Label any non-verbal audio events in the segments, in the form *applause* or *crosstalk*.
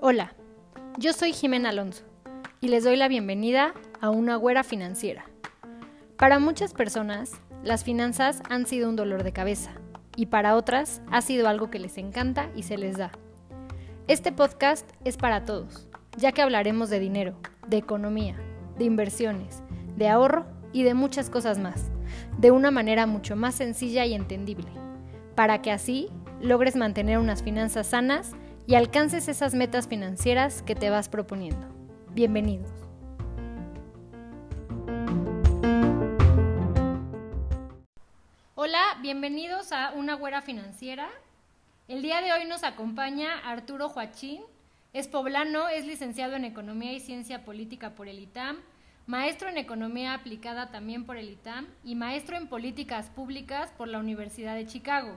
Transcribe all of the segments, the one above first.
Hola, yo soy Jimena Alonso y les doy la bienvenida a una güera financiera. Para muchas personas, las finanzas han sido un dolor de cabeza y para otras ha sido algo que les encanta y se les da. Este podcast es para todos, ya que hablaremos de dinero, de economía, de inversiones, de ahorro y de muchas cosas más, de una manera mucho más sencilla y entendible, para que así logres mantener unas finanzas sanas y alcances esas metas financieras que te vas proponiendo. Bienvenidos. Hola, bienvenidos a Una Güera Financiera. El día de hoy nos acompaña Arturo Joachín. Es poblano, es licenciado en Economía y Ciencia Política por el ITAM, maestro en Economía Aplicada también por el ITAM y maestro en Políticas Públicas por la Universidad de Chicago.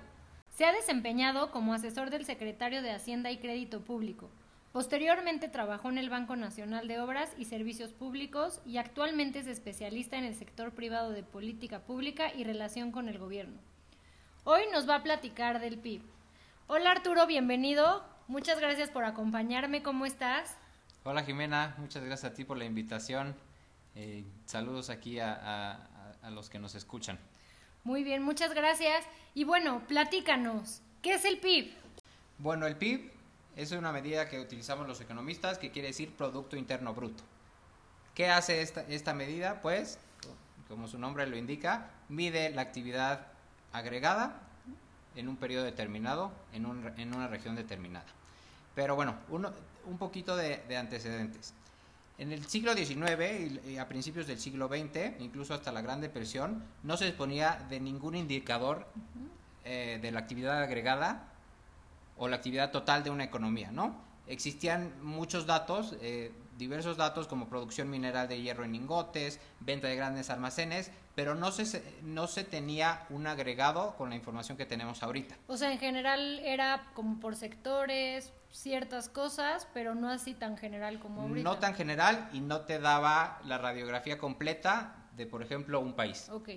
Se ha desempeñado como asesor del secretario de Hacienda y Crédito Público. Posteriormente trabajó en el Banco Nacional de Obras y Servicios Públicos y actualmente es especialista en el sector privado de política pública y relación con el gobierno. Hoy nos va a platicar del PIB. Hola Arturo, bienvenido. Muchas gracias por acompañarme. ¿Cómo estás? Hola Jimena, muchas gracias a ti por la invitación. Eh, saludos aquí a los que nos escuchan. Muy bien, muchas gracias. Y bueno, platícanos, ¿qué es el PIB? Bueno, el PIB es una medida que utilizamos los economistas que quiere decir Producto Interno Bruto. ¿Qué hace esta, esta medida? Pues, como su nombre lo indica, mide la actividad agregada en un periodo determinado, en, un, en una región determinada. Pero bueno, uno, un poquito de, de antecedentes. En el siglo XIX y a principios del siglo XX, incluso hasta la Gran Depresión, no se disponía de ningún indicador eh, de la actividad agregada o la actividad total de una economía, ¿no? Existían muchos datos, eh, diversos datos como producción mineral de hierro en lingotes, venta de grandes almacenes, pero no se, no se tenía un agregado con la información que tenemos ahorita. O sea, en general era como por sectores, ciertas cosas, pero no así tan general como ahorita. No tan general y no te daba la radiografía completa de, por ejemplo, un país. Ok.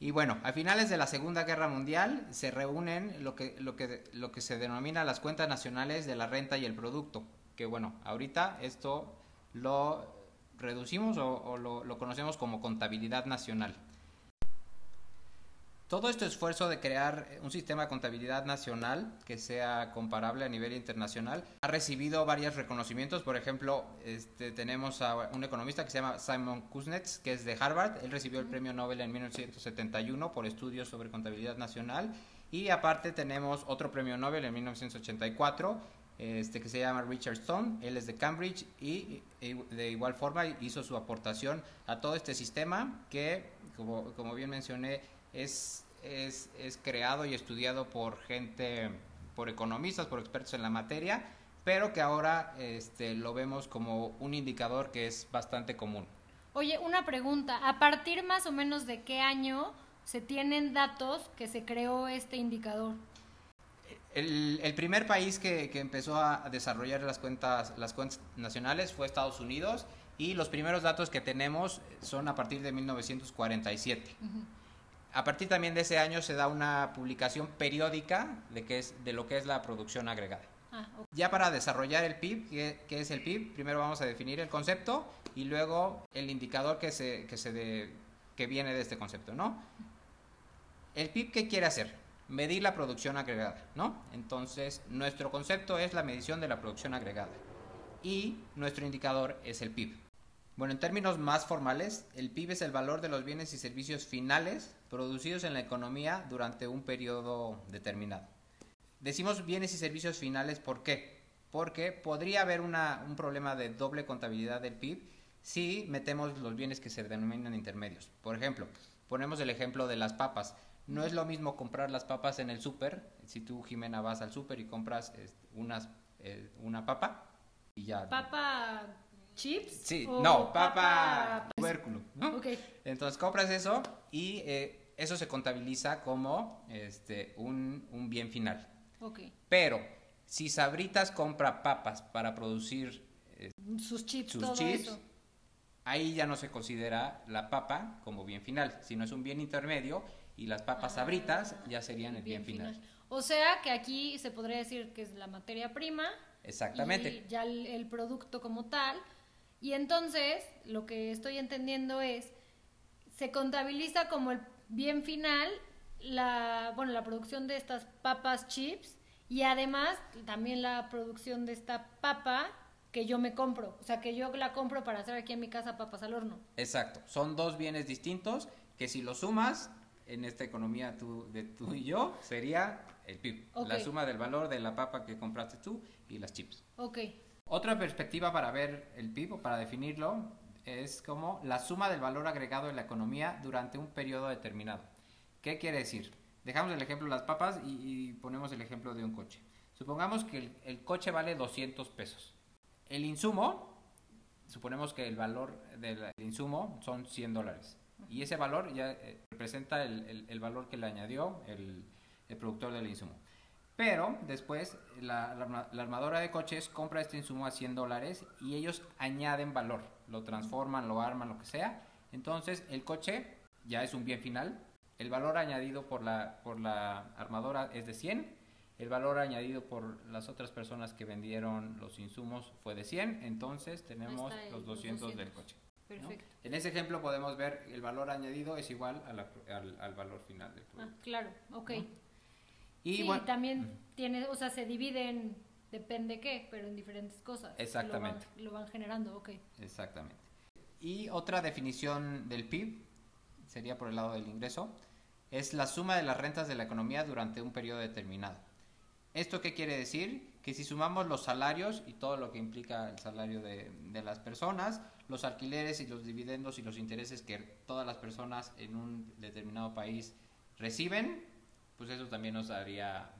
Y bueno, a finales de la Segunda Guerra Mundial se reúnen lo que, lo que, lo que se denomina las cuentas nacionales de la renta y el producto, que bueno, ahorita esto lo reducimos o, lo, lo conocemos como contabilidad nacional. Todo este esfuerzo de crear un sistema de contabilidad nacional que sea comparable a nivel internacional ha recibido varios reconocimientos. Por ejemplo, este, tenemos a un economista que se llama Simon Kuznets, que es de Harvard. Él recibió el premio Nobel en 1971 por estudios sobre contabilidad nacional. Y aparte tenemos otro premio Nobel en 1984 este, que se llama Richard Stone, él es de Cambridge y, de igual forma hizo su aportación a todo este sistema que, como, como bien mencioné, es, es, es, creado y estudiado por gente, por economistas, por expertos en la materia, pero que ahora este, lo vemos como un indicador que es bastante común. Oye, una pregunta, ¿a partir más o menos de qué año se tienen datos que se creó este indicador? El, el primer país que, que, empezó a desarrollar las cuentas, las cuentas nacionales fue Estados Unidos y los primeros datos que tenemos son a partir de 1947. Uh -huh a partir también de ese año se da una publicación periódica de, que es, de lo que es la producción agregada. Ah, okay. Ya para desarrollar el PIB, ¿qué, ¿qué, es el PIB? Primero vamos a definir el concepto y luego el indicador que, se, que, se de, que viene de este concepto, ¿no? ¿El PIB qué quiere hacer? Medir la producción agregada, ¿no? Entonces, nuestro concepto es la medición de la producción agregada y nuestro indicador es el PIB. Bueno, en términos más formales, el PIB es el valor de los bienes y servicios finales producidos en la economía durante un periodo determinado. Decimos bienes y servicios finales, ¿por qué? Porque podría haber una, un problema de doble contabilidad del PIB si metemos los bienes que se denominan intermedios. Por ejemplo, ponemos el ejemplo de las papas. No es lo mismo comprar las papas en el súper, si tú, Jimena, vas al súper y compras unas, eh, una papa y ya... Papa chips? Sí, no, papa, tubérculo, ¿no? Okay. Entonces compras eso y eh, eso se contabiliza como este, un, un bien final. Okay. Pero si Sabritas compra papas para producir eh, sus chips, sus todo chips eso. ahí ya no se considera la papa como bien final, sino es un bien intermedio y las papas Ah, sabritas ya serían el bien, final. O sea que aquí se podría decir que es la materia prima. Exactamente. Y ya el, el producto como tal. Y entonces, lo que estoy entendiendo es, se contabiliza como el bien final la, bueno, la producción de estas papas chips y además también la producción de esta papa que yo me compro. O sea, que yo la compro para hacer aquí en mi casa papas al horno. Exacto. Son dos bienes distintos que si los sumas en esta economía tú, de tú y yo sería el PIB. La suma del valor de la papa que compraste tú y las chips. Ok. Otra perspectiva para ver el PIB o para definirlo es como la suma del valor agregado en la economía durante un periodo determinado. ¿Qué quiere decir? Dejamos el ejemplo de las papas y, ponemos el ejemplo de un coche. Supongamos que el, coche vale 200 pesos. El insumo, suponemos que el valor del insumo son 100 dólares. Y ese valor ya eh, representa el, valor que le añadió el productor del insumo. Pero después la, la- la armadora de coches compra este insumo a 100 dólares y ellos añaden valor, lo transforman, lo arman, lo que sea. Entonces el coche ya es un bien final. El valor añadido por la, por la armadora es de 100. El valor añadido por las otras personas que vendieron los insumos fue de 100. Entonces tenemos los los 200 del 200. coche. ¿no? Perfecto. En ese ejemplo podemos ver el valor añadido es igual a la- al, al valor final del Ah, producto. claro, ok. ¿no? Y sí, bueno, también tiene, o sea, se divide en depende qué, pero en diferentes cosas. Exactamente. Lo van, lo van generando, ok. Exactamente. Y otra definición del PIB, sería por el lado del ingreso, es la suma de las rentas de la economía durante un periodo determinado. ¿Esto qué quiere decir? Que si sumamos los salarios y todo lo que implica el salario de, de las personas, los alquileres y los dividendos y los intereses que todas las personas en un determinado país reciben, pues eso también nos daría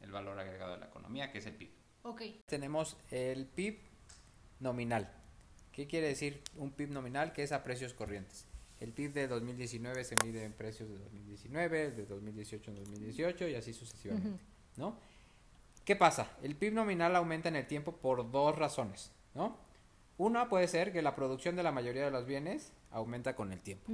el valor agregado de la economía, que es el PIB. Ok. Tenemos el PIB nominal. ¿Qué quiere decir un PIB nominal? Que es a precios corrientes. El PIB de 2019 se mide en precios de 2019, de 2018 en 2018 y así sucesivamente. ¿no? ¿Qué pasa? El PIB nominal aumenta en el tiempo por dos razones, ¿no? Una puede ser que la producción de la mayoría de los bienes aumenta con el tiempo.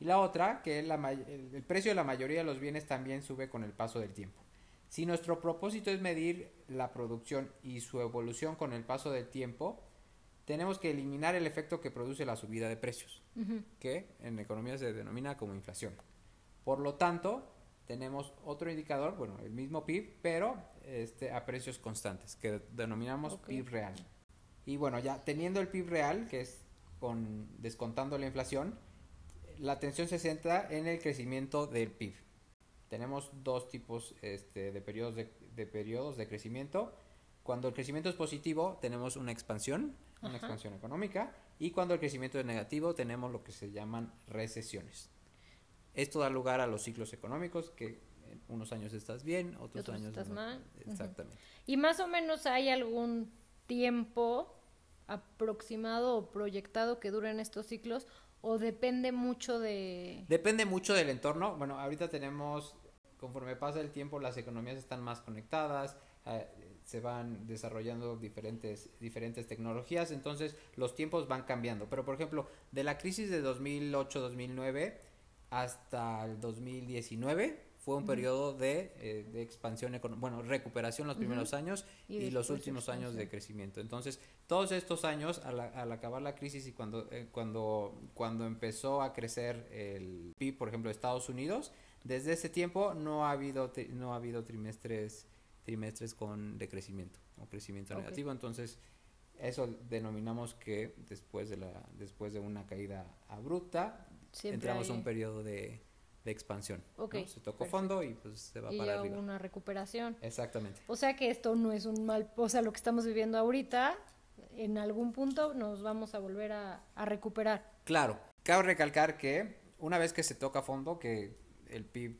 Y la otra, que la el, precio de la mayoría de los bienes también sube con el paso del tiempo. Si nuestro propósito es medir la producción y su evolución con el paso del tiempo, tenemos que eliminar el efecto que produce la subida de precios, que en economía se denomina como inflación. Por lo tanto, tenemos otro indicador, bueno, el mismo PIB, pero este, a precios constantes, que denominamos. PIB real. Y bueno, ya teniendo el PIB real, que es con descontando la inflación, la atención se centra en el crecimiento del PIB. Tenemos dos tipos este, de, periodos de, de periodos de crecimiento. Cuando el crecimiento es positivo, tenemos una expansión, una expansión económica, y cuando el crecimiento es negativo, tenemos lo que se llaman recesiones. Esto da lugar a los ciclos económicos, que en unos años estás bien, otros, Otros años estás no. mal. Exactamente. Y más o menos hay algún tiempo aproximado o proyectado que duren estos ciclos o depende mucho de... Depende mucho del entorno. Bueno, ahorita tenemos, conforme pasa el tiempo, las economías están más conectadas, eh, se van desarrollando diferentes, diferentes tecnologías, entonces los tiempos van cambiando. Pero, por ejemplo, de la crisis de 2008-2009 hasta el 2019 fue un periodo de, eh, de expansión, bueno, recuperación los primeros años Y y, los últimos años de crecimiento. Entonces, todos estos años, al, al acabar la crisis y cuando, eh, cuando, cuando empezó a crecer el PIB, por ejemplo, de Estados Unidos, desde ese tiempo no ha habido, tri- no ha habido trimestres, trimestres con decrecimiento o crecimiento negativo. Entonces, eso denominamos que después de, la, después de una caída abrupta, Siempre entramos a un periodo de, de expansión. Se tocó perfecto. fondo y pues se va y para ya arriba. hubo una recuperación. Exactamente. O sea que esto no es un mal, o sea, lo que estamos viviendo ahorita, en algún punto nos vamos a volver a, a recuperar. Claro, cabe recalcar que una vez que se toca fondo, que el PIB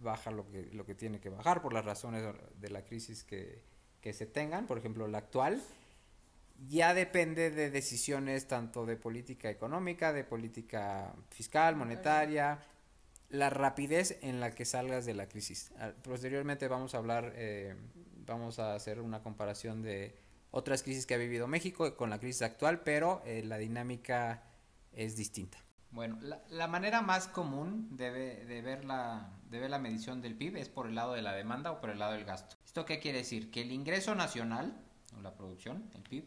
baja lo que, lo que tiene que bajar por las razones de la crisis que, que se tengan, por ejemplo la actual, ya depende de decisiones tanto de política económica, de política fiscal, monetaria, la rapidez en la que salgas de la crisis. Ah, Posteriormente vamos a hablar, eh, vamos a hacer una comparación de otras crisis que ha vivido México con la crisis actual, pero eh, la dinámica es distinta. Bueno, la, manera más común de, de, ver la, de ver la medición del PIB es por el lado de la demanda o por el lado del gasto. ¿Esto qué quiere decir? Que el ingreso nacional, o la producción, el PIB,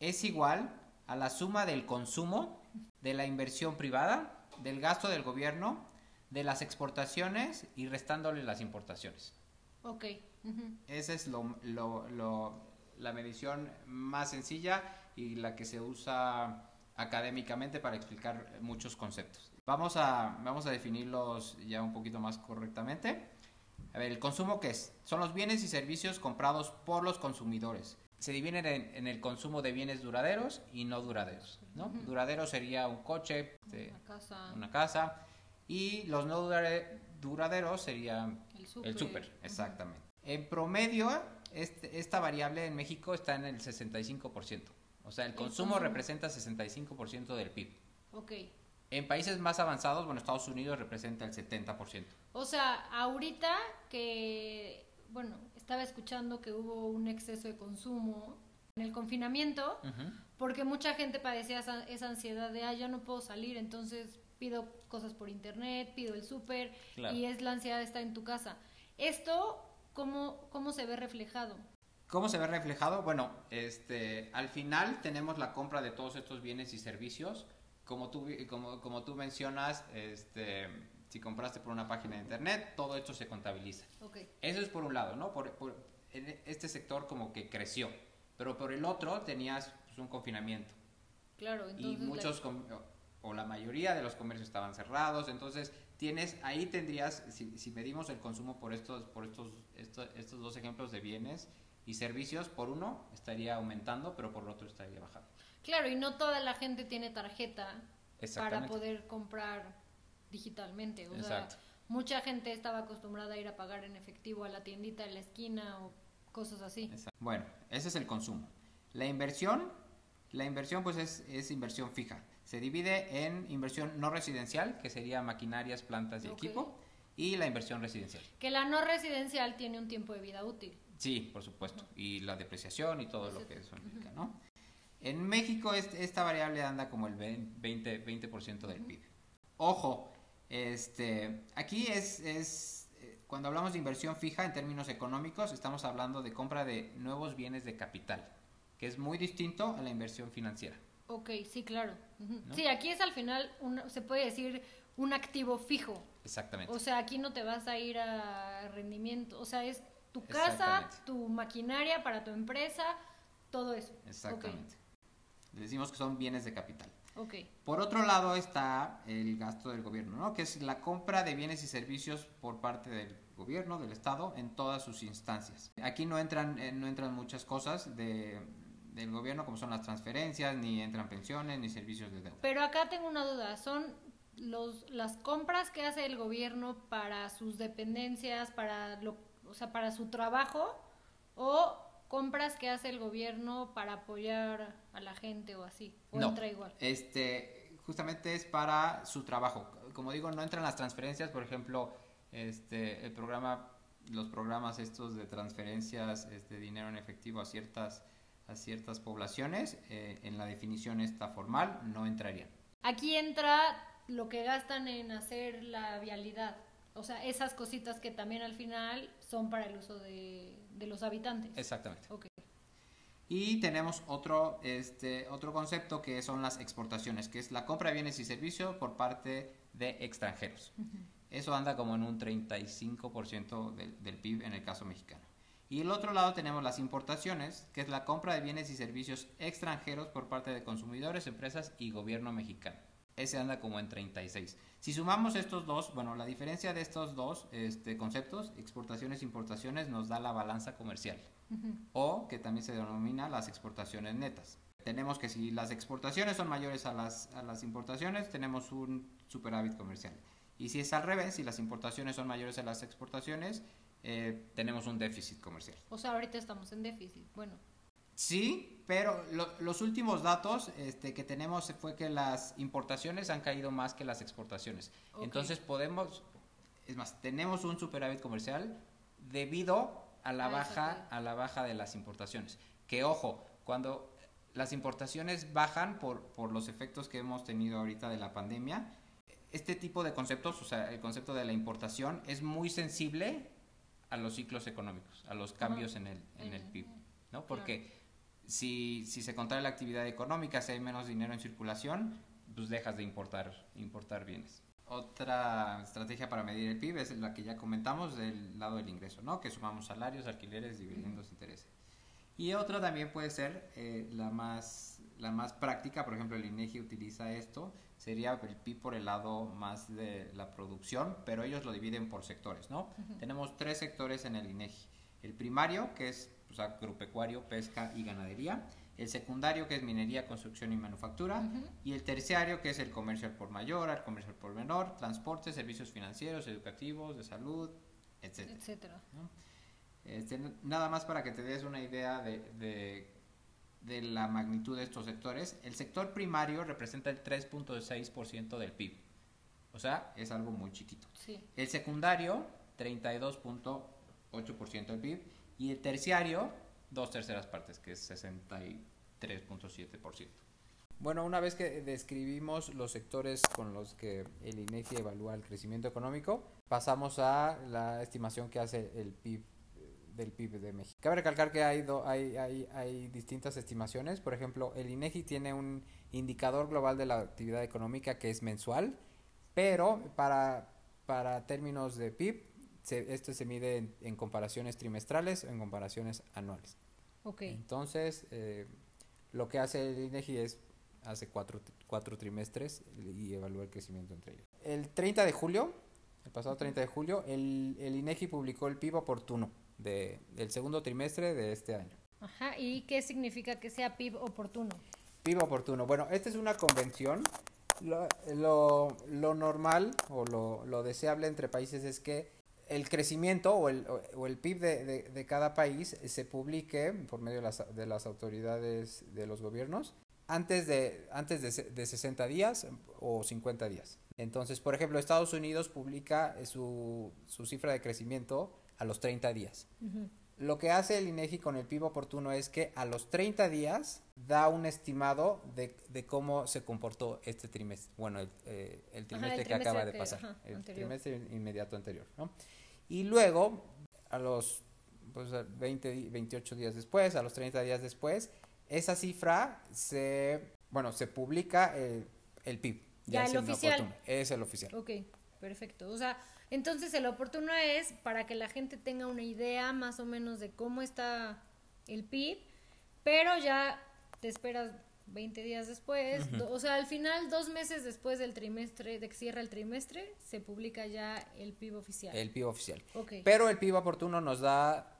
es igual a la suma del consumo, de la inversión privada, del gasto del gobierno, de las exportaciones y restándole las importaciones. Ok. Esa es lo, lo, la medición más sencilla y la que se usa académicamente para explicar muchos conceptos. Vamos a, vamos a definirlos ya un poquito más correctamente. A ver, el consumo qué es? Son los bienes y servicios comprados por los consumidores. Se dividen en, el consumo de bienes duraderos y no duraderos. ¿no? Duradero sería un coche, este, una, casa. una casa. Y los no duraderos sería el súper. exactamente. En promedio, este, esta variable en México está en el 65%. O sea, el, consumo, representa 65% del PIB. Ok. En países más avanzados, bueno, Estados Unidos representa el 70%. O sea, ahorita que, bueno, estaba escuchando que hubo un exceso de consumo en el confinamiento, porque mucha gente padecía esa, ansiedad de, ah, ya no puedo salir, entonces pido cosas por internet, pido el súper, y es la ansiedad de estar en tu casa. Esto, ¿cómo, ¿cómo se ve reflejado? ¿Cómo se ve reflejado? Bueno, este, al final tenemos la compra de todos estos bienes y servicios. Como tú, como, como tú mencionas, este, si compraste por una página de internet, todo esto se contabiliza. Okay. Eso es por un lado, ¿no? Por, este sector como que creció, pero por el otro tenías pues, un confinamiento. Claro, entonces... Y muchos, o la mayoría de los comercios estaban cerrados, entonces tienes, ahí tendrías, si, si medimos el consumo por estos, por estos, estos, estos dos ejemplos de bienes, y servicios por uno estaría aumentando, pero por otro estaría bajando. Claro, y no toda la gente tiene tarjeta para poder comprar digitalmente. O sea, mucha gente estaba acostumbrada a ir a pagar en efectivo a la tiendita de la esquina o cosas así. Bueno, ese es el consumo. La inversión, la inversión pues es, es inversión fija. Se divide en inversión no residencial, que sería maquinarias, plantas y equipo, y la inversión residencial. Que la no residencial tiene un tiempo de vida útil. Sí, por supuesto. Y la depreciación y todo lo que eso implica, ¿no? En México esta variable anda como el 20%, 20 del PIB. Ojo, este, aquí es, es, eh, cuando hablamos de inversión fija en términos económicos, estamos hablando de compra de nuevos bienes de capital, que es muy distinto a la inversión financiera. Ok, sí, claro. Sí, aquí es al final, se puede decir, un activo fijo. Exactamente. O sea, aquí no te vas a ir a rendimiento, o sea, es tu casa, tu maquinaria para tu empresa, todo eso. Exactamente. Decimos que son bienes de capital. Okay. Por otro lado está el gasto del gobierno, ¿no? que es la compra de bienes y servicios por parte del gobierno, del Estado, en todas sus instancias. Aquí no entran, eh, no entran muchas cosas de, del gobierno, como son las transferencias, ni entran pensiones, ni servicios de deuda. Pero acá tengo una duda, ¿son los, las compras que hace el gobierno para sus dependencias, para lo o sea, para su trabajo o compras que hace el gobierno para apoyar a la gente o así, o entra igual. Este, justamente es para su trabajo. Como digo, no entran las transferencias, por ejemplo, este, el programa, los programas estos de transferencias de este, dinero en efectivo a ciertas, a ciertas poblaciones, eh, en la definición esta formal no entrarían. Aquí entra lo que gastan en hacer la vialidad. O sea, esas cositas que también al final son para el uso de, los habitantes. Exactamente. Y tenemos otro, este, otro concepto que son las exportaciones, que es la compra de bienes y servicios por parte de extranjeros. Eso anda como en un 35% del, del PIB en el caso mexicano. Y el otro lado tenemos las importaciones, que es la compra de bienes y servicios extranjeros por parte de consumidores, empresas y gobierno mexicano ese anda como en 36. Si sumamos estos dos, bueno, la diferencia de estos dos este, conceptos, exportaciones e importaciones, nos da la balanza comercial, o que también se denomina las exportaciones netas. Tenemos que si las exportaciones son mayores a las, a las importaciones, tenemos un superávit comercial. Y si es al revés, si las importaciones son mayores a las exportaciones, eh, tenemos un déficit comercial. O sea, ahorita estamos en déficit. Bueno, Sí, pero los últimos datos este, que tenemos fue que las importaciones han caído más que las exportaciones. Entonces podemos, es más, tenemos un superávit comercial debido a la baja, a la baja de las importaciones. Que ojo, cuando las importaciones bajan por, por los efectos que hemos tenido ahorita de la pandemia. Este tipo de conceptos, o sea, el concepto de la importación es muy sensible a los ciclos económicos, a los cambios en el, en el PIB, ¿no? Porque si, si se contrae la actividad económica, si hay menos dinero en circulación, pues dejas de importar, importar bienes. Otra estrategia para medir el PIB es la que ya comentamos del lado del ingreso, ¿no? Que sumamos salarios, alquileres, dividendos, intereses. Y otra también puede ser eh, la, más, la más práctica, por ejemplo el INEGI utiliza esto, sería el PIB por el lado más de la producción, pero ellos lo dividen por sectores, ¿no? Tenemos tres sectores en el INEGI. El primario, que es pues, agropecuario, pesca y ganadería. El secundario, que es minería, construcción y manufactura. Y el terciario, que es el comercio al por mayor, el comercio al por menor, transporte, servicios financieros, educativos, de salud, etcétera. etcétera. Este, nada más para que te des una idea de, de, la magnitud de estos sectores. El sector primario representa el 3.6% del PIB. O sea, es algo muy chiquito. El secundario, 32.8% del PIB. Y el terciario, dos terceras partes, que es 63.7%. Bueno, una vez que describimos los sectores con los que el INEGI evalúa el crecimiento económico, pasamos a la estimación que hace el PIB del PIB de México. Cabe recalcar que hay, hay, hay, hay, distintas estimaciones. Por ejemplo, el INEGI tiene un indicador global de la actividad económica que es mensual, pero para, para términos de PIB, se, esto se mide en, comparaciones trimestrales o en comparaciones anuales. Okay. Entonces, eh, lo que hace el INEGI es hace cuatro, cuatro trimestres y evalúa el crecimiento entre ellos. El 30 de julio, el pasado 30 de julio, el, el INEGI publicó el PIB oportuno de, del segundo trimestre de este año. Ajá, ¿y qué significa que sea PIB oportuno? PIB oportuno. Bueno, esta es una convención. Lo, lo, normal o lo, lo, deseable entre países es que el crecimiento o el, o el PIB de, de, cada país se publique por medio de las, de las autoridades de los gobiernos antes de, antes de, de 60 días o 50 días. Entonces, por ejemplo, Estados Unidos publica su, su cifra de crecimiento a los 30 días. Lo que hace el INEGI con el PIB oportuno es que a los 30 días da un estimado de, cómo se comportó este trimestre, bueno, el, eh, trimestre que acaba de pasar, el trimestre inmediato anterior, ¿no? Y luego, a los pues, 20, 28 días después, a los 30 días después, esa cifra se, bueno, se publica el, el PIB. Ya, el oficial. Es el oficial. Ok, perfecto. O sea, entonces el oportuno es para que la gente tenga una idea más o menos de cómo está el PIB, pero ya te esperas 20 días después, o sea, al final, dos meses después del trimestre, de que cierra el trimestre, se publica ya el PIB oficial. El PIB oficial. Pero el PIB oportuno nos da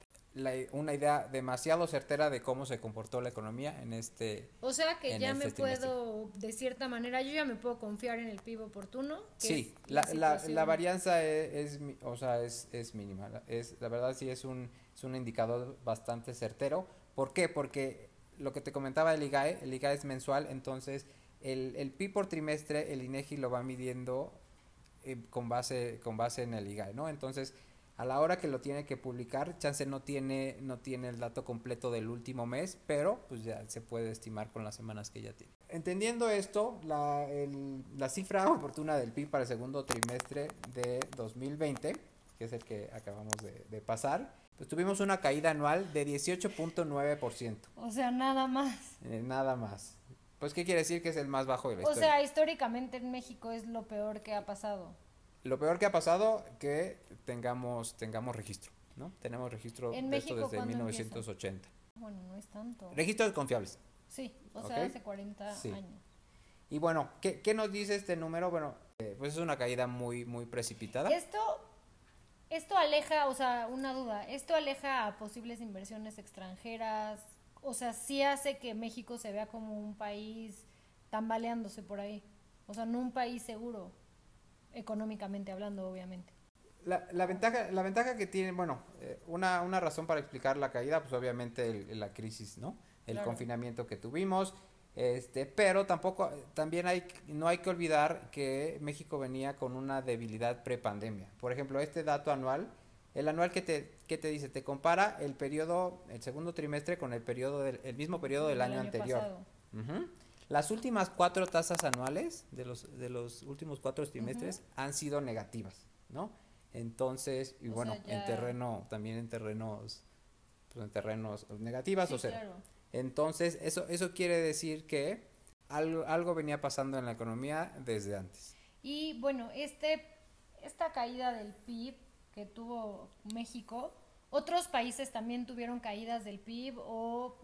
una idea demasiado certera de cómo se comportó la economía en este O sea que ya me este puedo, de cierta manera, yo ya me puedo confiar en el PIB oportuno. sí, la, la, la, varianza es, es, o sea, es, es mínima. Es, la verdad sí es un, es un indicador bastante certero. ¿Por qué? Porque lo que te comentaba el IGAE, el IGAE es mensual, entonces el, el PIB por trimestre, el INEGI lo va midiendo eh, con, base, con base en el IGAE, ¿no? Entonces a la hora que lo tiene que publicar, chance no tiene, no tiene el dato completo del último mes, pero pues ya se puede estimar con las semanas que ya tiene. Entendiendo esto, la, la cifra oportuna del PIB para el segundo trimestre de 2020, que es el que acabamos de, pasar, pues tuvimos una caída anual de 18.9%. O sea, nada más. Eh, nada más. Pues, ¿qué quiere decir que es el más bajo de la historia? O sea, históricamente en México es lo peor que ha pasado. Lo peor que ha pasado que tengamos tengamos registro, ¿no? Tenemos registro de esto desde 1980. Bueno, no es tanto. Registros confiables. Sí, o sea, hace 40 años. Y bueno, ¿qué, ¿qué, nos dice este número? Bueno, eh, pues es una caída muy, muy precipitada. Esto, esto aleja, o sea, una duda, esto aleja a posibles inversiones extranjeras, o sea, sí hace que México se vea como un país tambaleándose por ahí, o sea, no un país seguro económicamente hablando, obviamente. La, la, ventaja, la ventaja que tiene, bueno, eh, una, una razón para explicar la caída, pues obviamente la crisis, ¿no? El confinamiento que tuvimos, este, pero tampoco, también hay, no hay que olvidar que México venía con una debilidad prepandemia. Por ejemplo, este dato anual El anual que te, que te dice, te compara el periodo, el segundo trimestre con el periodo del el mismo periodo del año, anterior. Las últimas cuatro tasas anuales de los, de los últimos cuatro trimestres han sido negativas, ¿no? Entonces, y O bueno, sea, ya- en terreno, también en terrenos, pues en terrenos negativas, Sí, o sea, claro. entonces eso, eso quiere decir que algo, algo venía pasando en la economía desde antes. Y bueno, este, esta caída del PIB que tuvo México, otros países también tuvieron caídas del PIB o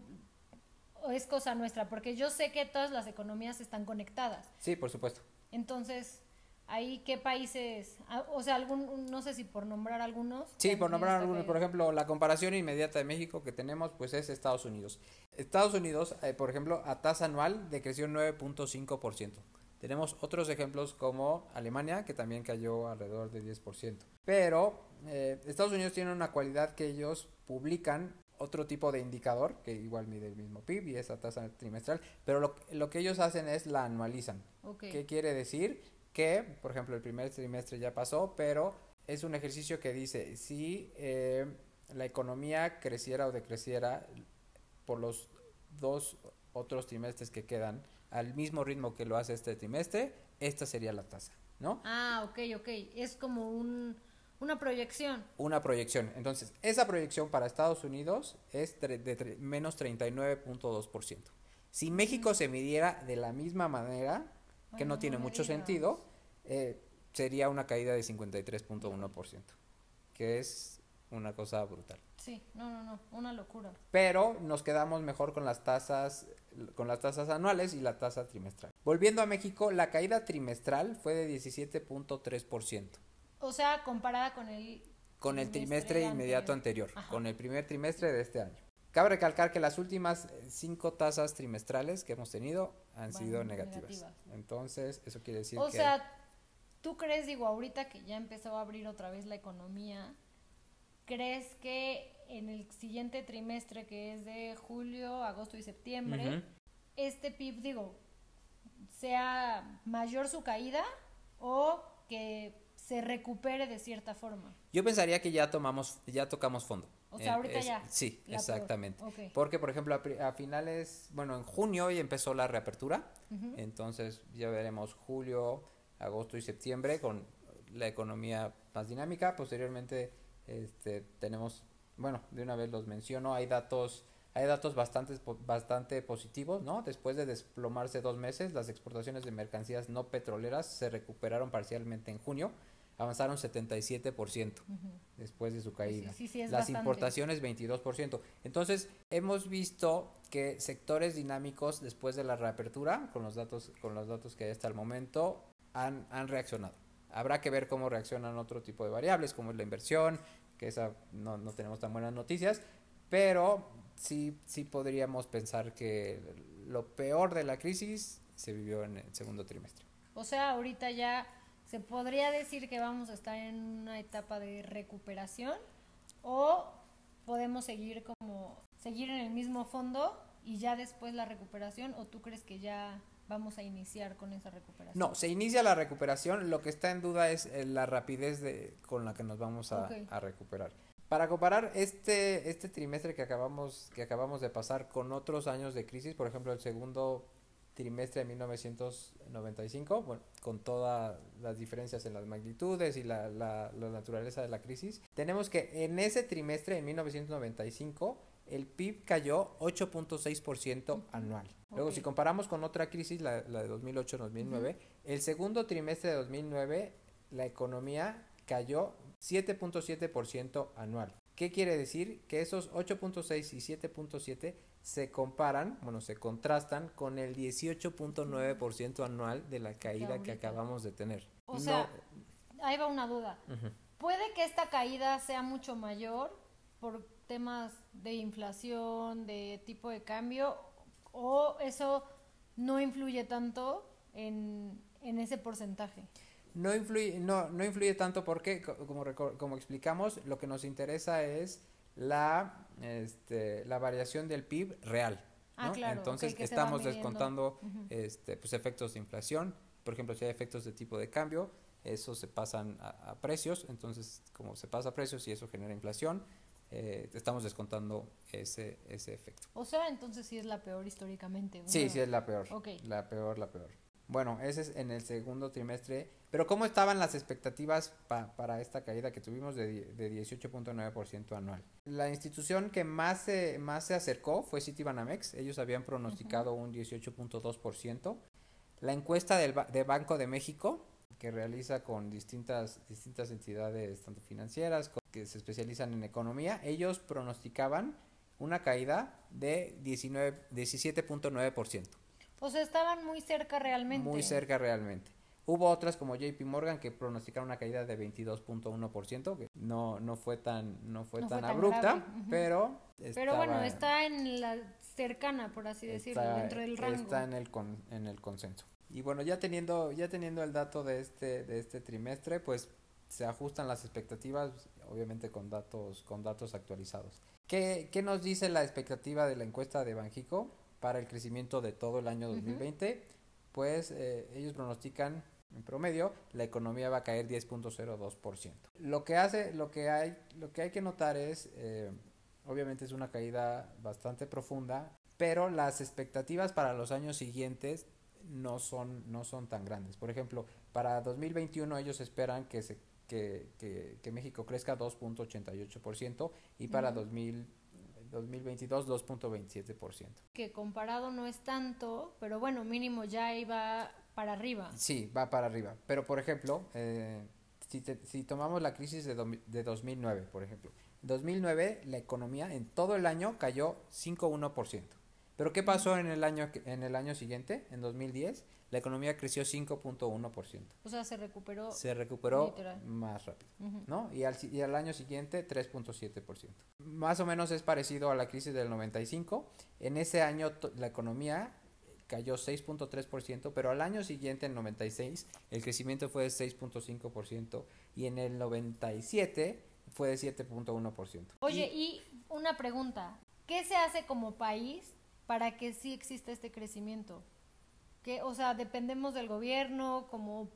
es cosa nuestra, porque yo sé que todas las economías están conectadas. Sí, por supuesto. Entonces, ahí qué países, Ah, o sea, algún, no sé si por nombrar algunos. Sí, por nombrar algunos, por ejemplo, la comparación inmediata de México que tenemos, pues es Estados Unidos. Estados Unidos, eh, por ejemplo, a tasa anual decreció 9.5%. Tenemos otros ejemplos como Alemania, que también cayó alrededor de 10%. Pero eh, Estados Unidos tiene una cualidad que ellos publican otro tipo de indicador, que igual mide el mismo PIB y esa tasa trimestral, pero lo, lo que ellos hacen es la anualizan. Ok. ¿Qué quiere decir? Que, por ejemplo, el primer trimestre ya pasó, pero es un ejercicio que dice, si eh, la economía creciera o decreciera por los dos otros trimestres que quedan al mismo ritmo que lo hace este trimestre, esta sería la tasa, ¿no? Ah, ok, ok. Es como un, una proyección. Una proyección. Entonces, esa proyección para Estados Unidos es de menos 39.2%. Si México se midiera de la misma manera, que Ay, no no tiene mucho digas. sentido, eh, sería una caída de 53.1%, que es una cosa brutal. Sí, no, no, no, una locura. Pero nos quedamos mejor con las tasas con las tasas anuales y la tasa trimestral. Volviendo a México, la caída trimestral fue de 17.3%. O sea, comparada con el... con el Trimestre trimestre inmediato anterior, con el primer trimestre de este año. Cabe recalcar que las últimas eh, cinco tasas trimestrales que hemos tenido han sido negativas. negativas. Entonces, eso quiere decir O que sea, ¿tú crees, digo, ahorita que ya empezó a abrir otra vez la economía, crees que en el siguiente trimestre, que es de julio, agosto y septiembre, este PIB, digo, sea mayor su caída o que se recupere de cierta forma? yo pensaría que ya tomamos, ya tocamos fondo. O sea, ahorita ya, Sí, exactamente. Porque, por ejemplo, a, a finales, bueno, en junio ya empezó la reapertura, entonces ya veremos julio, agosto y septiembre con la economía más dinámica. Posteriormente, este, tenemos, bueno, de una vez los menciono, hay datos, hay datos bastante, bastante positivos, ¿no? Después de desplomarse dos meses, las exportaciones de mercancías no petroleras se recuperaron parcialmente en junio, avanzaron 77% Ujú. después de su caída. sí, sí, es Las bastante. importaciones 22%. Entonces, hemos visto que sectores dinámicos después de la reapertura, con los datos, con los datos que hay hasta el momento, han, han reaccionado. Habrá que ver cómo reaccionan otro tipo de variables, como es la inversión, que esa no, no tenemos tan buenas noticias, pero sí, sí podríamos pensar que lo peor de la crisis se vivió en el segundo trimestre. O sea, ahorita ya se podría decir que vamos a estar en una etapa de recuperación o podemos seguir como seguir en el mismo fondo y ya después la recuperación o tú crees que ya vamos a iniciar con esa recuperación? No, se inicia la recuperación, lo que está en duda es eh, la rapidez de, con la que nos vamos a, a recuperar. Para comparar este, este trimestre que acabamos, que acabamos de pasar con otros años de crisis, por ejemplo el segundo trimestre de 1995, bueno, con todas las diferencias en las magnitudes y la, la, la naturaleza de la crisis, tenemos que en ese trimestre, en 1995, el PIB cayó 8.6% anual. Luego, si comparamos con otra crisis, la, la de 2008-2009, el segundo trimestre de 2009, la economía cayó 7.7% anual. ¿Qué quiere decir? Que esos 8.6 y 7.7 se comparan, bueno, se contrastan con el 18.9% anual de la caída que acabamos de tener. O No- sea, ahí va una duda. Puede que esta caída sea mucho mayor por temas de inflación, de tipo de cambio, o eso no influye tanto en, en ese porcentaje. No influye, no, no influye tanto porque, co- como, como explicamos, lo que nos interesa es la, este, la variación del PIB real. Ah, claro, Entonces estamos descontando este, pues, efectos de inflación, por ejemplo, si hay efectos de tipo de cambio, eso se pasan a, precios, entonces como se pasa a precios y eso genera inflación, eh, estamos descontando ese, ese efecto. O sea, entonces sí es la peor históricamente. Sí, sí es la peor. La peor, la peor. Bueno, ese es en el segundo trimestre. Pero ¿cómo estaban las expectativas para esta caída que tuvimos de, de 18.9% anual? La institución que más se, más se acercó fue Citibanamex. Ellos habían pronosticado un 18.2%. La encuesta del de Banco de México, que realiza con distintas, distintas entidades, tanto financieras, que se especializan en economía, ellos pronosticaban una caída de 17.9%. O sea, estaban muy cerca realmente. Muy cerca realmente. Hubo otras como JP Morgan que pronosticaron una caída de 22.1%, que no, no fue tan, no fue tan, abrupta, pero... Pero bueno, está en la cercana, por así decirlo, dentro del rango. Está en el, con, en el consenso. Y bueno, ya teniendo, ya teniendo el dato de este, de este trimestre, pues se ajustan las expectativas, obviamente con datos, con datos actualizados. ¿Qué, ¿Qué nos dice la expectativa de la encuesta de Banjico? Para el crecimiento de todo el año 2020, pues eh, ellos pronostican en promedio la economía va a caer 10.02%. Lo que hace, lo que hay, lo que hay que notar es, eh, obviamente es una caída bastante profunda, pero las expectativas para los años siguientes no son, no son tan grandes. Por ejemplo, para 2021 ellos esperan que se que, que, México crezca 2.88% y para 2000 2022 2.27%. Que comparado no es tanto, pero bueno, mínimo ya iba para arriba. Sí, va para arriba. Pero por ejemplo, eh, si, si, tomamos la crisis de, de 2009, por ejemplo, en 2009 la economía en todo el año cayó 5.1%. Pero ¿qué pasó en el año en el año siguiente, en 2010? La economía creció 5.1%. O sea, se recuperó. Se recuperó más rápido, ¿no? Y al, y al año siguiente 3.7%. Más o menos es parecido a la crisis del 95. En ese año la economía cayó 6.3%, pero al año siguiente, en 96, el crecimiento fue de 6.5% y en el 97 fue de 7.1%. Oye, y una pregunta, ¿qué se hace como país para que sí exista este crecimiento? Que, o sea, dependemos del gobierno, como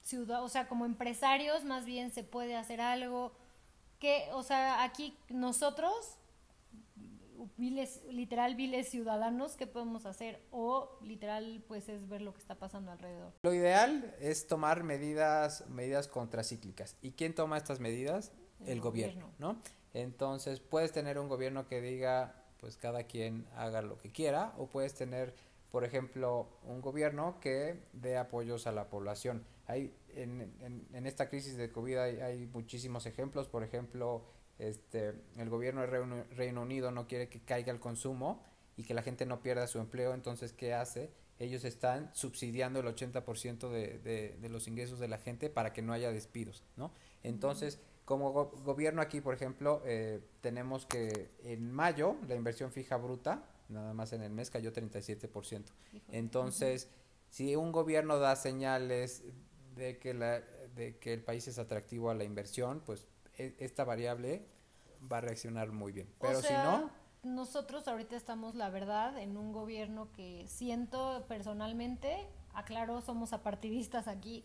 ciudad, o sea, como empresarios más bien se puede hacer algo, que, o sea, aquí nosotros, viles, literal viles ciudadanos, ¿qué podemos hacer? O literal, pues es ver lo que está pasando alrededor. Lo ideal es tomar medidas, medidas contracíclicas. ¿Y quién toma estas medidas? El, gobierno, ¿no? Entonces, puedes tener un gobierno que diga, pues cada quien haga lo que quiera, o puedes tener por ejemplo, un gobierno que dé apoyos a la población. Hay, en, en, esta crisis de COVID hay, muchísimos ejemplos, por ejemplo, este, el gobierno de Reino, Unido no quiere que caiga el consumo y que la gente no pierda su empleo, entonces, ¿qué hace? Ellos están subsidiando el 80% de, de, de los ingresos de la gente para que no haya despidos, ¿no? Entonces, como gobierno aquí, por ejemplo, eh, tenemos que en mayo la inversión fija bruta nada más en el mes cayó 37%. Entonces, si un gobierno da señales de que, la, de que el país es atractivo a la inversión, pues e, esta variable va a reaccionar muy bien. Pero si no... Nosotros ahorita estamos, la verdad, en un gobierno que siento personalmente, aclaro, somos apartidistas aquí,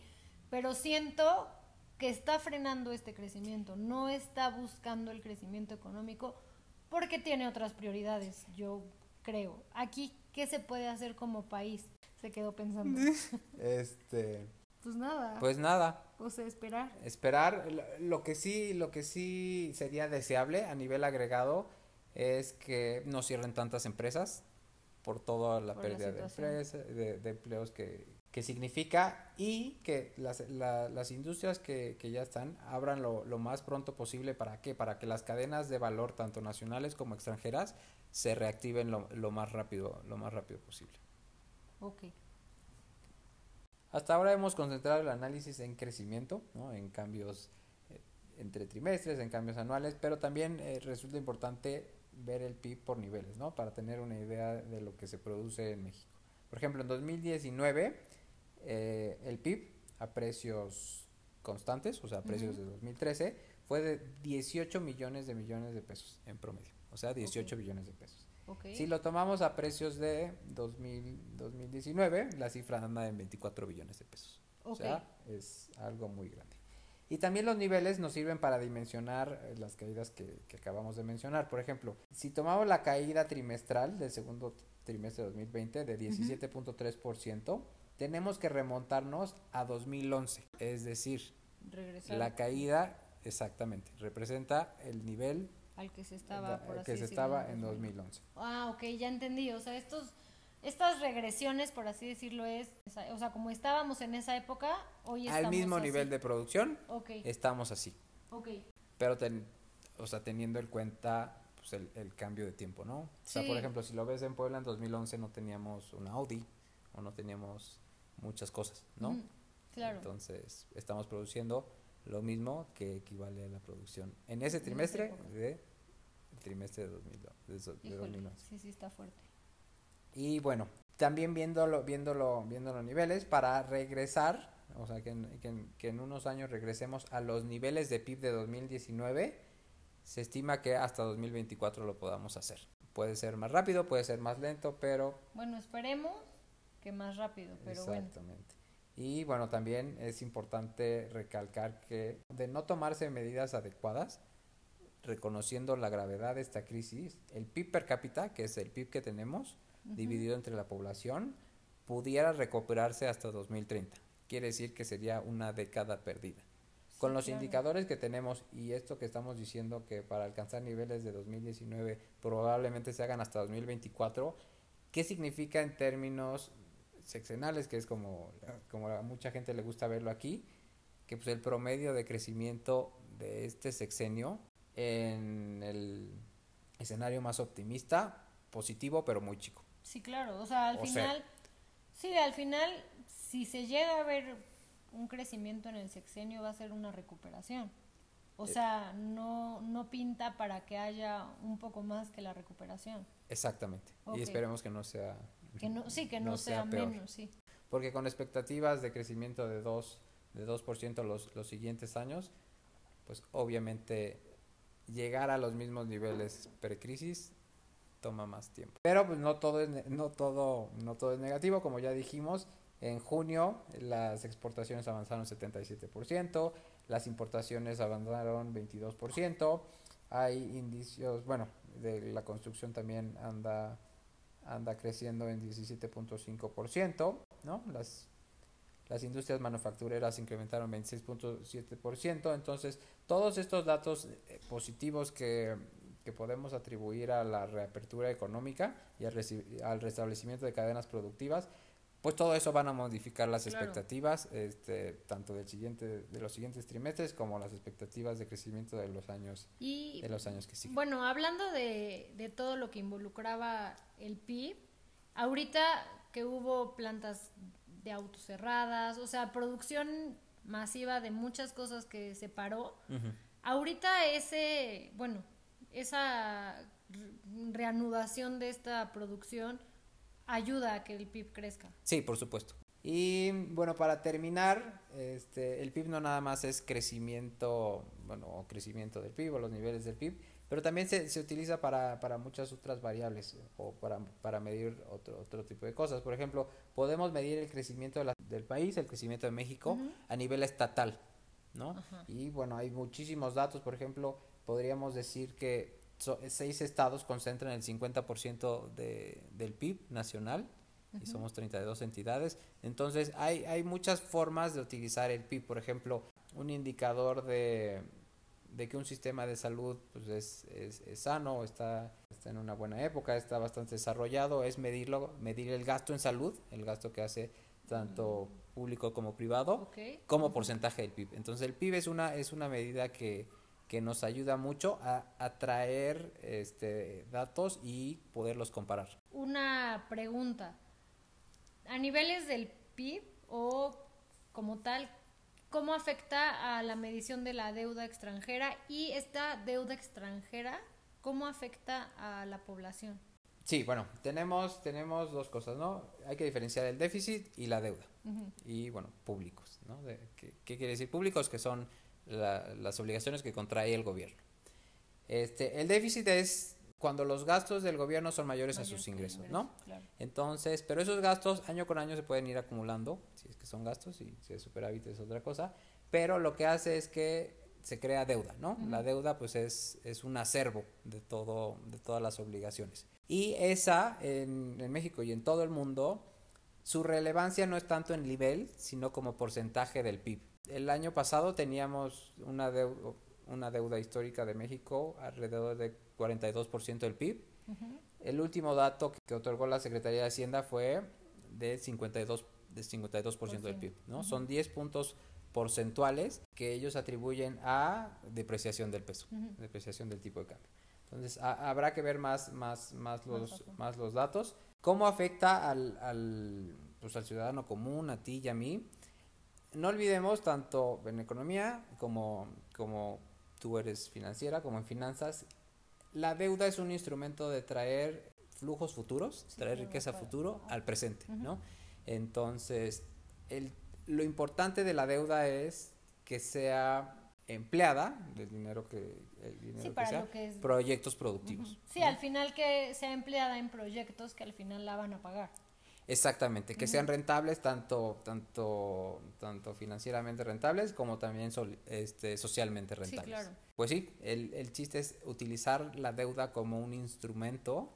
pero siento que está frenando este crecimiento, no está buscando el crecimiento económico porque tiene otras prioridades. Yo creo. Aquí, ¿qué se puede hacer como país? Se quedó pensando. *laughs* este. Pues nada. Pues nada. O sea, esperar. Esperar. Lo que sí, lo que sí sería deseable a nivel agregado es que no cierren tantas empresas por toda la pérdida de, empresas, de, empleos que, que significa y que las, las industrias que, que, ya están abran lo, lo, más pronto posible para qué para que las cadenas de valor tanto nacionales como extranjeras se reactiven lo, lo más rápido lo más rápido posible. Ok. Hasta ahora hemos concentrado el análisis en crecimiento ¿no? en cambios eh, entre trimestres en cambios anuales pero también eh, resulta importante ver el PIB por niveles no para tener una idea de lo que se produce en México. Por ejemplo en 2019 eh, el PIB a precios constantes, o sea, a precios de 2013, fue de 18 millones de millones de pesos en promedio, o sea, 18 billones de pesos. Si lo tomamos a precios de 2000, 2019, la cifra anda en 24 billones de pesos. O sea, es algo muy grande. Y también los niveles nos sirven para dimensionar eh, las caídas que, que acabamos de mencionar. Por ejemplo, si tomamos la caída trimestral del segundo trimestre de 2020 de 17.3%, tenemos que remontarnos a 2011. Es decir, la caída, exactamente, representa el nivel al que se estaba, por que se estaba en 2011. Ah, ok, ya entendí. O sea, estos estas regresiones, por así decirlo, es, o sea, como estábamos en esa época, hoy estamos Al mismo nivel de producción, estamos así. Ok. Pero, o sea, teniendo en cuenta pues, el, cambio de tiempo, ¿no? O sea, por ejemplo, si lo ves en Puebla en 2011 no teníamos una Audi o no teníamos muchas cosas, ¿no? claro. Entonces, estamos produciendo lo mismo que equivale a la producción en ese trimestre de trimestre de, 2011. Sí, sí, está fuerte. Y bueno, también viéndolo, viéndolo, viendo los niveles, para regresar, o sea, que en, que, en, unos años regresemos a los niveles de PIB de 2019, se estima que hasta 2024 lo podamos hacer. Puede ser más rápido, puede ser más lento, pero... Bueno, esperemos que más rápido, pero Exactamente. Y bueno, también es importante recalcar que de no tomarse medidas adecuadas, reconociendo la gravedad de esta crisis, el PIB per cápita, que es el PIB que tenemos, dividido entre la población, pudiera recuperarse hasta 2030. Quiere decir que sería una década perdida. Con los indicadores que tenemos y esto que estamos diciendo que para alcanzar niveles de 2019 probablemente se hagan hasta 2024, ¿qué significa en términos sexenales, que es como, como a mucha gente le gusta verlo aquí? Que pues el promedio de crecimiento de este sexenio en el escenario más optimista, positivo pero muy chico. Sí, claro, o sea, al final, sí, al final, si se llega a ver un crecimiento en el sexenio, va a ser una recuperación. O eh. sea, no, no pinta para que haya un poco más que la recuperación. Exactamente. Y esperemos que no sea... Que no, sí, que no, sea, menos, sí. Porque con expectativas de crecimiento de 2%, de 2% los, los siguientes años, pues obviamente llegar a los mismos niveles precrisis toma más tiempo. Pero pues no todo es no todo no todo es negativo, como ya dijimos, en junio las exportaciones avanzaron 77%, las importaciones avanzaron 22%, hay indicios, bueno, de la construcción también anda anda creciendo en 17.5%, ¿no? Las las industrias manufactureras incrementaron 26.7%, entonces todos estos datos eh, positivos que que podemos atribuir a la reapertura económica y al, restablecimiento de cadenas productivas, pues todo eso van a modificar las expectativas, este, tanto del siguiente, de los siguientes trimestres como las expectativas de crecimiento de los años, de los años que siguen. Bueno, hablando de, de todo lo que involucraba el PIB, ahorita que hubo plantas de autos cerradas, o sea, producción masiva de muchas cosas que se paró. Ahorita ese, bueno, esa reanudación de esta producción ayuda a que el PIB crezca. Sí, por supuesto. Y bueno, para terminar, este, el PIB no nada más es crecimiento, bueno, crecimiento del PIB o los niveles del PIB, pero también se, se utiliza para, para, muchas otras variables o para, para medir otro, otro tipo de cosas. Por ejemplo, podemos medir el crecimiento del país, el crecimiento de México a nivel estatal, ¿no? Y bueno, hay muchísimos datos, por ejemplo, podríamos decir que seis estados concentran el 50% de, del PIB nacional y somos 32 entidades. Entonces hay, hay muchas formas de utilizar el PIB. Por ejemplo, un indicador de, de que un sistema de salud pues es, es, sano, está, está en una buena época, está bastante desarrollado, es medirlo, medir el gasto en salud, el gasto que hace tanto público como privado, como porcentaje del PIB. Entonces el PIB es una, es una medida que, que nos ayuda mucho a, traer este, datos y poderlos comparar. Una pregunta. A niveles del PIB o como tal, ¿cómo afecta a la medición de la deuda extranjera y esta deuda extranjera, cómo afecta a la población? Sí, bueno, tenemos, tenemos dos cosas, ¿no? Hay que diferenciar el déficit y la deuda. Y bueno, públicos, ¿no? ¿qué, ¿Qué quiere decir públicos? Que son las obligaciones que contrae el gobierno. Este, el déficit es cuando los gastos del gobierno son mayores a sus ingresos, ¿no? Entonces, pero esos gastos año con año se pueden ir acumulando, si es que son gastos y si es superávit es otra cosa, pero lo que hace es que se crea deuda, ¿no? La deuda pues es, es un acervo de todo, de todas las obligaciones. Y esa en, en México y en todo el mundo, su relevancia no es tanto en nivel, sino como porcentaje del PIB. El año pasado teníamos una deuda, una deuda histórica de México alrededor de 42% del PIB. El último dato que otorgó la Secretaría de Hacienda fue de 52, de 52% del PIB, ¿no? Son 10 puntos porcentuales que ellos atribuyen a depreciación del peso, depreciación del tipo de cambio. Entonces, habrá que ver más, más, más, los, más los datos. ¿Cómo afecta al, al, pues, al ciudadano común, a ti y a mí? No olvidemos, tanto en economía como, como tú eres financiera, como en finanzas, la deuda es un instrumento de traer flujos futuros, traer riqueza futuro al presente, ¿no? Entonces, el, lo importante de la deuda es que sea empleada, del dinero que, el dinero que sea, proyectos productivos. Sí, al final que sea empleada en proyectos que al final la van a pagar. Exactamente, que sean rentables tanto, tanto, tanto financieramente rentables como también este, socialmente rentables. Sí, claro. Pues sí, el, el chiste es utilizar la deuda como un instrumento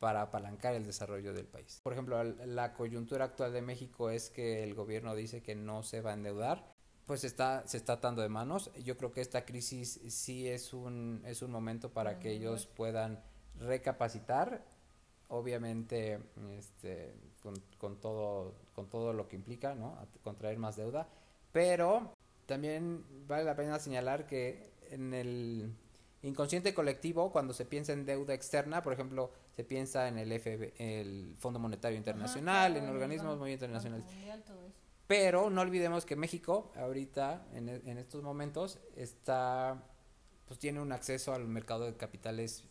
para apalancar el desarrollo del país. Por ejemplo, la coyuntura actual de México es que el gobierno dice que no se va a endeudar, pues está, se está atando de manos. Yo creo que esta crisis sí es un, es un momento para que ellos puedan recapacitar obviamente este, con, todo, con todo lo que implica, ¿no? Contraer más deuda, pero también vale la pena señalar que en el inconsciente colectivo, cuando se piensa en deuda externa, por ejemplo, se piensa en el FB, el Fondo Monetario Internacional, en organismos muy internacionales. Pero no olvidemos que México, ahorita, en, en estos momentos, está, pues tiene un acceso al mercado de capitales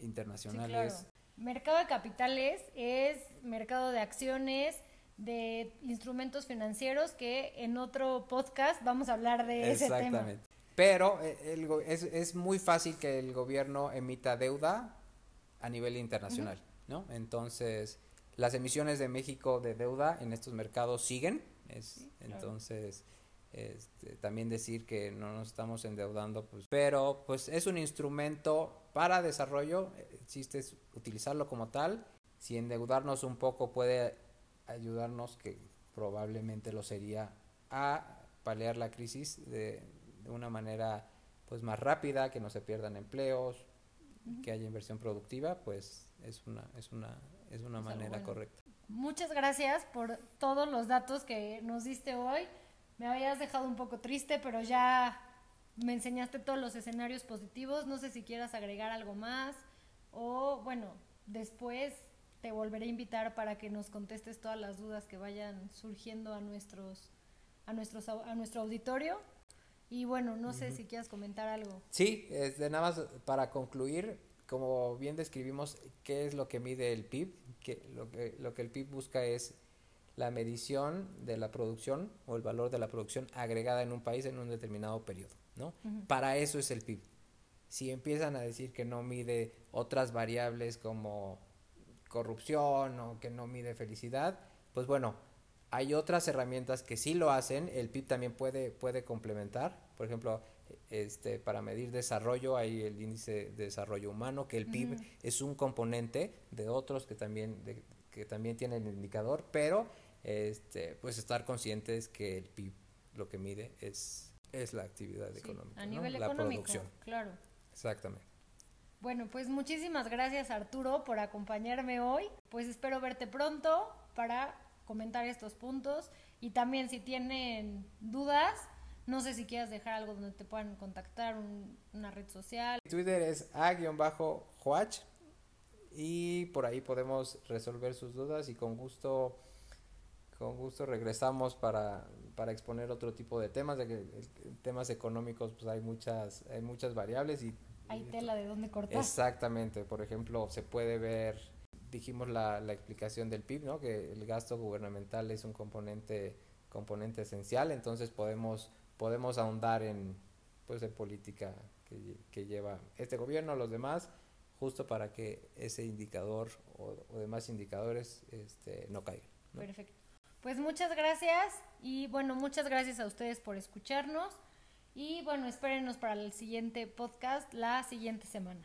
internacionales Mercado de capitales es mercado de acciones, de instrumentos financieros, que en otro podcast vamos a hablar de ese tema. Exactamente. Pero eh, es, es, muy fácil que el gobierno emita deuda a nivel internacional, ¿no? Entonces, las emisiones de México de deuda en estos mercados siguen. Es, Entonces, este, también decir que no nos estamos endeudando, pues, pero pues es un instrumento para desarrollo, existe utilizarlo como tal, si endeudarnos un poco puede ayudarnos, que probablemente lo sería, a paliar la crisis de, de una manera pues más rápida, que no se pierdan empleos, que haya inversión productiva, pues es una, es una, es una manera correcta. Muchas gracias por todos los datos que nos diste hoy me habías dejado un poco triste, pero ya me enseñaste todos los escenarios positivos. No sé si quieras agregar algo más o bueno, después te volveré a invitar para que nos contestes todas las dudas que vayan surgiendo a nuestros a nuestros a nuestro auditorio. Y bueno, no sé si quieras comentar algo. Sí, de nada más para concluir, como bien describimos, qué es lo que mide el PIB, que lo que lo que el PIB busca es la medición de la producción o el valor de la producción agregada en un país en un determinado periodo, ¿no? Para eso es el PIB. Si empiezan a decir que no mide otras variables como corrupción o que no mide felicidad, pues bueno, hay otras herramientas que sí lo hacen, el PIB también puede, puede complementar, por ejemplo, este, para medir desarrollo hay el índice de desarrollo humano, que el PIB es un componente de otros que también, que también tienen el indicador, pero este, pues estar conscientes que el PIB lo que mide es, es la actividad económica, a nivel la producción. Claro. Exactamente. Bueno, pues muchísimas gracias Arturo por acompañarme hoy. Pues espero verte pronto para comentar estos puntos y también si tienen dudas, no sé si quieras dejar algo donde te puedan contactar, una red social. Twitter es a-joach y por ahí podemos resolver sus dudas y con gusto con gusto regresamos para, para exponer otro tipo de temas, de que en temas económicos pues hay muchas, hay muchas variables y hay tela de dónde cortar. Exactamente, por ejemplo, se puede ver, dijimos la, la explicación del PIB, ¿no? que el gasto gubernamental es un componente, componente esencial, entonces podemos, podemos ahondar en, pues, en política que, que lleva este gobierno, los demás, justo para que ese indicador o, demás indicadores este, no caigan. Perfecto. Pues muchas gracias y bueno, muchas gracias a ustedes por escucharnos y bueno, espérenos para el siguiente podcast la siguiente semana.